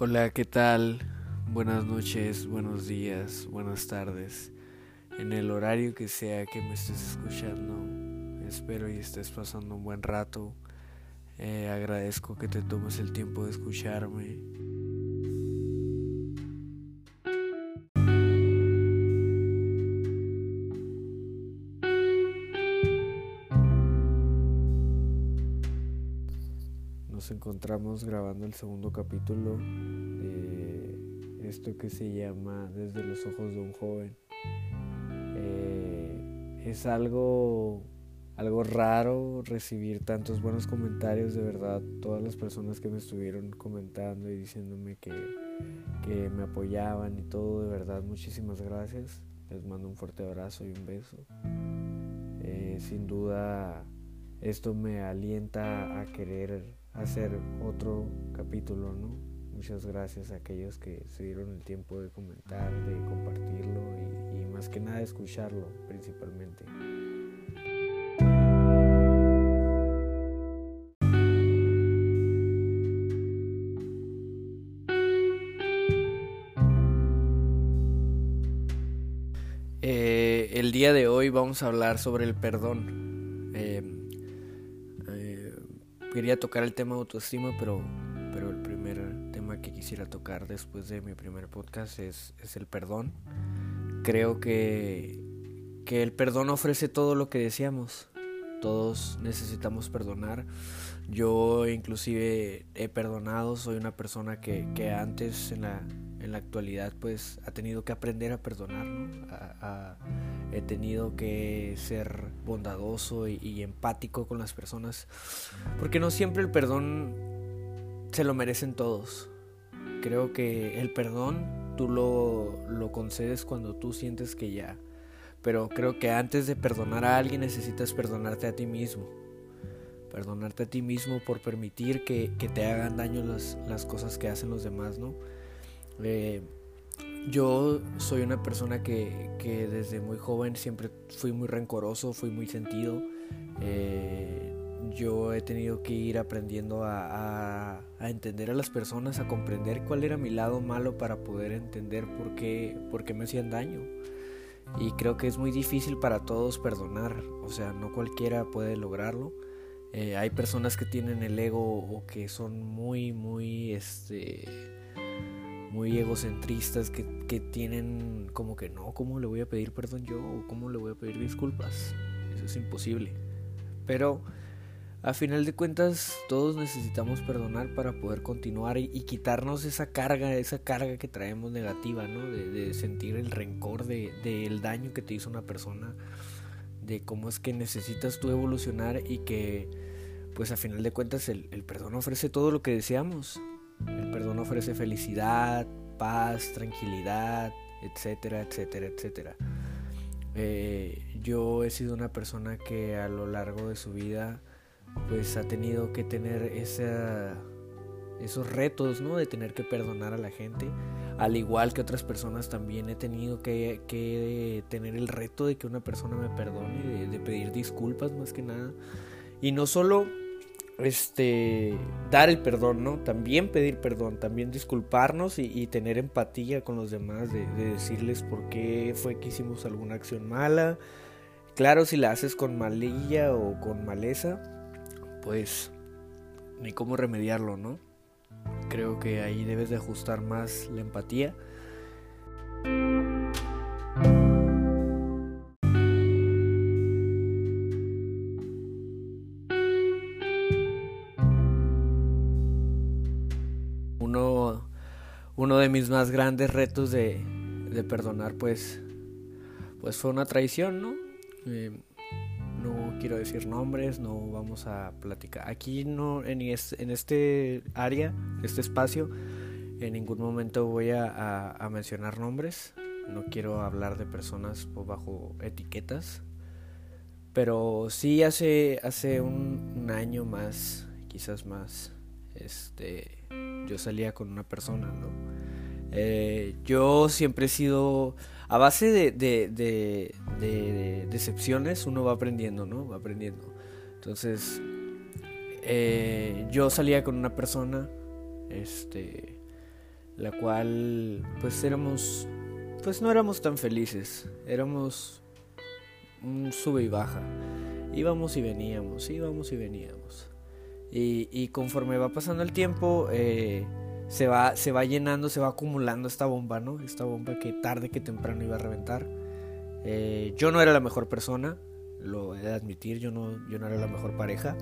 Hola, ¿qué tal? Buenas noches, buenos días, buenas tardes. En el horario que sea que me estés escuchando, espero y estés pasando un buen rato. Eh, agradezco que te tomes el tiempo de escucharme. Encontramos grabando el segundo capítulo de esto que se llama Desde los ojos de un joven. Eh, es algo, algo raro recibir tantos buenos comentarios, de verdad. Todas las personas que me estuvieron comentando y diciéndome que, que me apoyaban y todo, de verdad, muchísimas gracias. Les mando un fuerte abrazo y un beso. Eh, sin duda, esto me alienta a querer hacer otro capítulo, ¿no? Muchas gracias a aquellos que se dieron el tiempo de comentar, de compartirlo y, más que nada escucharlo principalmente. Eh, el día de hoy vamos a hablar sobre el perdón. Eh, quería tocar el tema de autoestima, pero, pero el primer tema que quisiera tocar después de mi primer podcast es, es el perdón. Creo que, que el perdón ofrece todo lo que deseamos. Todos necesitamos perdonar. Yo inclusive he perdonado, soy una persona que, que antes en la, en la actualidad pues ha tenido que aprender a perdonar, ¿no? A, a, he tenido que ser bondadoso y, y, empático con las personas, porque no siempre el perdón se lo merecen todos. Creo que el perdón tú lo, lo concedes cuando tú sientes que ya, pero creo que antes de perdonar a alguien necesitas perdonarte a ti mismo. Perdonarte a ti mismo por permitir que, que te hagan daño las, las cosas que hacen los demás, ¿no? Eh, yo soy una persona que, que, desde muy joven siempre fui muy rencoroso, fui muy sentido. Eh, yo he tenido que ir aprendiendo a, a, entender a las personas, a comprender cuál era mi lado malo para poder entender por qué, por qué me hacían daño. Y creo que es muy difícil para todos perdonar, o sea, no cualquiera puede lograrlo. Eh, hay personas que tienen el ego o que son muy, muy, este muy egocentristas que, que, tienen como que no, ¿cómo le voy a pedir perdón yo? ¿O cómo le voy a pedir disculpas? Eso es imposible. Pero a final de cuentas todos necesitamos perdonar para poder continuar y, y quitarnos esa carga, esa carga que traemos negativa, ¿no? De, de sentir el rencor del de, de daño que te hizo una persona, de cómo es que necesitas tú evolucionar y que pues a final de cuentas el, el perdón ofrece todo lo que deseamos el perdón ofrece felicidad, paz, tranquilidad, etcétera, etcétera, etcétera. Eh, yo he sido una persona que a lo largo de su vida pues ha tenido que tener esa, esos retos, ¿no? De tener que perdonar a la gente. Al igual que otras personas también he tenido que, que tener el reto de que una persona me perdone, de, de pedir disculpas más que nada. Y no solo este dar el perdón, ¿no? También pedir perdón, también disculparnos y, tener empatía con los demás, de, de, decirles por qué fue que hicimos alguna acción mala. Claro, si la haces con malilla o con maleza, pues ni cómo remediarlo, ¿no? Creo que ahí debes de ajustar más la empatía. Mis más grandes retos de, de perdonar, pues, pues fue una traición, ¿no? Eh, no quiero decir nombres, no vamos a platicar. Aquí no, en, en este área, este espacio, en ningún momento voy a, a, mencionar nombres. No quiero hablar de personas bajo etiquetas. Pero sí hace, hace un, un año más, quizás más, este, yo salía con una persona, ¿no? Eh, yo siempre he sido, a base de, de, de, de, decepciones, uno va aprendiendo, ¿no? Va aprendiendo. Entonces, eh, yo salía con una persona, este, la cual pues éramos, pues no éramos tan felices, éramos un sube y baja, íbamos y veníamos, íbamos y veníamos. Y, conforme va pasando el tiempo, eh, se, va, se va llenando, se va acumulando esta bomba, ¿no? Esta bomba que tarde que temprano iba a reventar. Eh, yo no era la mejor persona, lo he de admitir, yo no, yo no era la mejor pareja.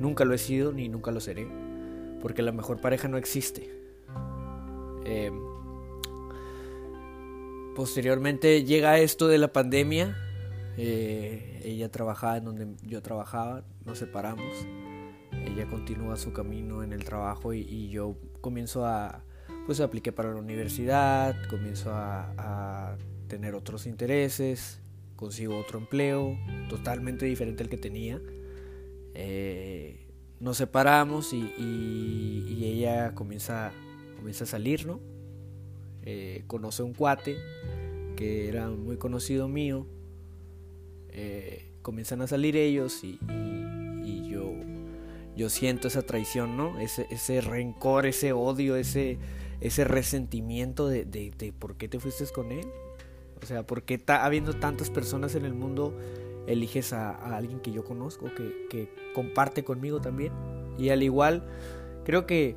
Nunca lo he sido ni nunca lo seré, porque la mejor pareja no existe. Eh, posteriormente llega esto de la pandemia. ella trabajaba en donde yo trabajaba, nos separamos ella continúa su camino en el trabajo y, yo comienzo a, pues apliqué para la universidad, comienzo a, tener otros intereses, consigo otro empleo totalmente diferente al que tenía. Eh, nos separamos y, ella comienza, comienza a salir, ¿no? Eh, conoce un cuate que era muy conocido mío. Eh, comienzan a salir ellos y, yo yo siento esa traición, ¿no? Ese, ese rencor, ese odio, ese, ese resentimiento de, de, por qué te fuiste con él. O sea, ¿por qué habiendo tantas personas en el mundo eliges a, alguien que yo conozco, que, que, comparte conmigo también? Y al igual, creo que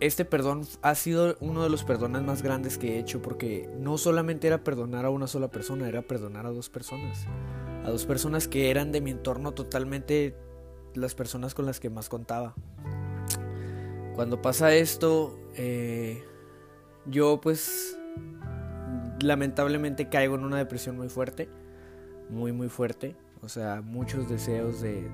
este perdón ha sido uno de los perdones más grandes que he hecho, porque no solamente era perdonar a una sola persona, era perdonar a dos personas. A dos personas que eran de mi entorno totalmente las personas con las que más contaba. Cuando pasa esto, eh, yo pues lamentablemente caigo en una depresión muy fuerte, muy muy fuerte. O sea, muchos deseos de,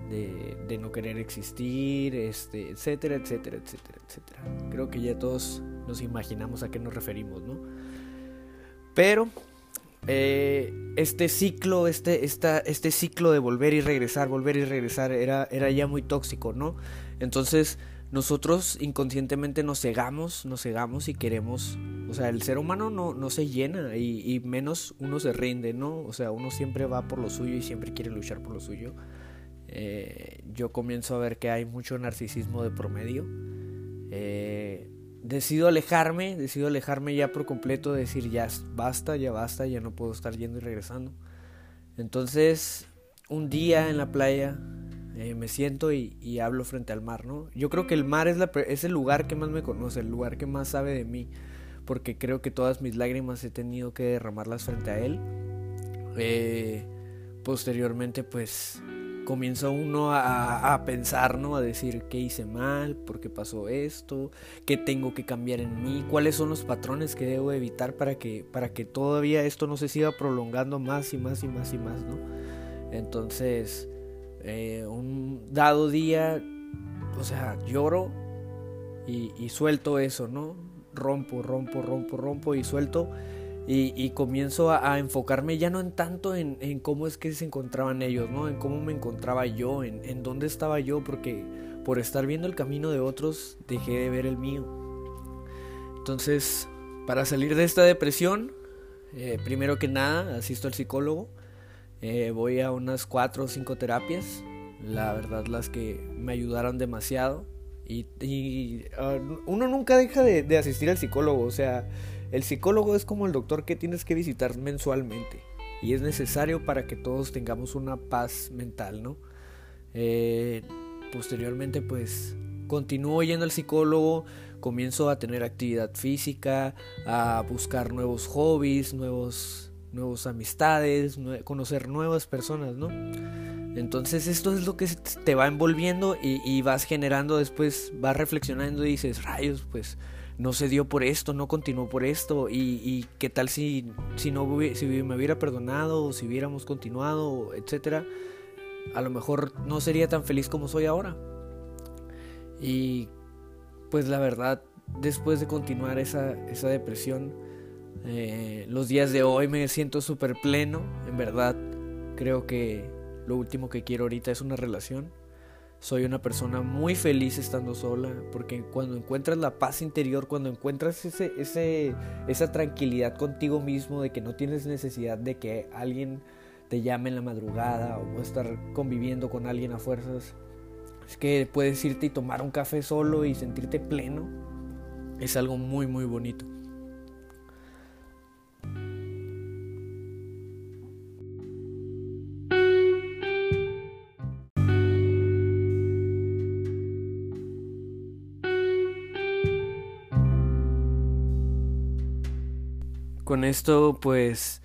de, no querer existir, este, etcétera, etcétera, etcétera, etcétera. Creo que ya todos nos imaginamos a qué nos referimos, ¿no? Pero eh, este ciclo, este, esta, este ciclo de volver y regresar, volver y regresar, era, era ya muy tóxico, ¿no? Entonces nosotros inconscientemente nos cegamos, nos cegamos y queremos, o sea, el ser humano no, no se llena y, menos uno se rinde, ¿no? O sea, uno siempre va por lo suyo y siempre quiere luchar por lo suyo. Eh, yo comienzo a ver que hay mucho narcisismo de promedio. Eh, decido alejarme, decido alejarme ya por completo, decir ya basta, ya basta, ya no puedo estar yendo y regresando. Entonces, un día en la playa eh, me siento y, hablo frente al mar, ¿no? Yo creo que el mar es, el lugar que más me conoce, el lugar que más sabe de mí, porque creo que todas mis lágrimas he tenido que derramarlas frente a él. Eh, posteriormente, pues comienza uno a, pensar, ¿no? A decir qué hice mal, por qué pasó esto, qué tengo que cambiar en mí, cuáles son los patrones que debo evitar para que, para que todavía esto no se siga prolongando más y más y más y más, ¿no? Entonces, eh, un dado día, o sea, lloro y, y suelto eso, ¿no? Rompo, rompo, rompo, rompo y suelto y, comienzo a, enfocarme ya no en tanto en, cómo es que se encontraban ellos, ¿no? En cómo me encontraba yo, en, dónde estaba yo, porque por estar viendo el camino de otros dejé de ver el mío. Entonces, para salir de esta depresión, eh, primero que nada, asisto al psicólogo, eh, voy a unas cuatro o cinco terapias, la verdad las que me ayudaron demasiado. Y, ah, uno nunca deja de, de asistir al psicólogo, o sea, el psicólogo es como el doctor que tienes que visitar mensualmente y es necesario para que todos tengamos una paz mental, ¿no? Eh, posteriormente, pues continúo yendo al psicólogo, comienzo a tener actividad física, a buscar nuevos hobbies, nuevos, nuevos amistades, conocer nuevas personas, ¿no? Entonces esto es lo que te va envolviendo y, y vas generando después, vas reflexionando y dices, rayos, pues no se dio por esto, no continuó por esto, y, qué tal si, si, no, si me hubiera perdonado, o si hubiéramos continuado, etcétera, a lo mejor no sería tan feliz como soy ahora. Y pues la verdad, después de continuar esa, esa depresión, eh, los días de hoy me siento súper pleno, en verdad, creo que lo último que quiero ahorita es una relación soy una persona muy feliz estando sola, porque cuando encuentras la paz interior, cuando encuentras ese, ese, esa tranquilidad contigo mismo de que no tienes necesidad de que alguien te llame en la madrugada o estar conviviendo con alguien a fuerzas, es que puedes irte y tomar un café solo y sentirte pleno. es algo muy muy bonito. Con esto pues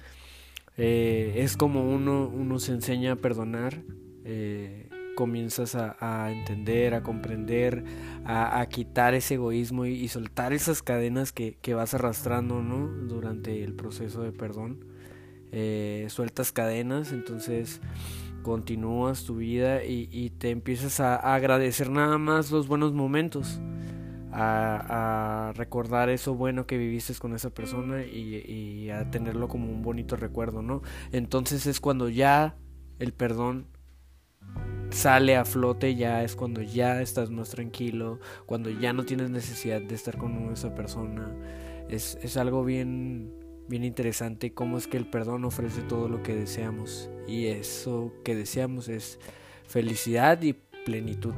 eh, es como uno, uno se enseña a perdonar, eh, comienzas a, entender, a comprender, a, quitar ese egoísmo y, soltar esas cadenas que, vas arrastrando ¿no? durante el proceso de perdón. Eh, sueltas cadenas, entonces continúas tu vida y, te empiezas a agradecer nada más los buenos momentos a, recordar eso bueno que viviste con esa persona y, a tenerlo como un bonito recuerdo, ¿no? Entonces es cuando ya el perdón sale a flote, ya es cuando ya estás más tranquilo, cuando ya no tienes necesidad de estar con esa persona. Es, es algo bien, bien interesante cómo es que el perdón ofrece todo lo que deseamos y eso que deseamos es felicidad y plenitud.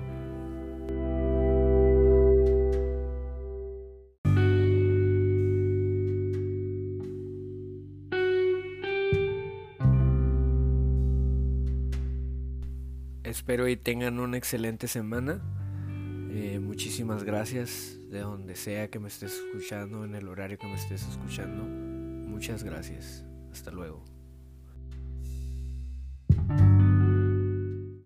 Espero y tengan una excelente semana. Eh, muchísimas gracias de donde sea que me estés escuchando, en el horario que me estés escuchando. Muchas gracias. Hasta luego.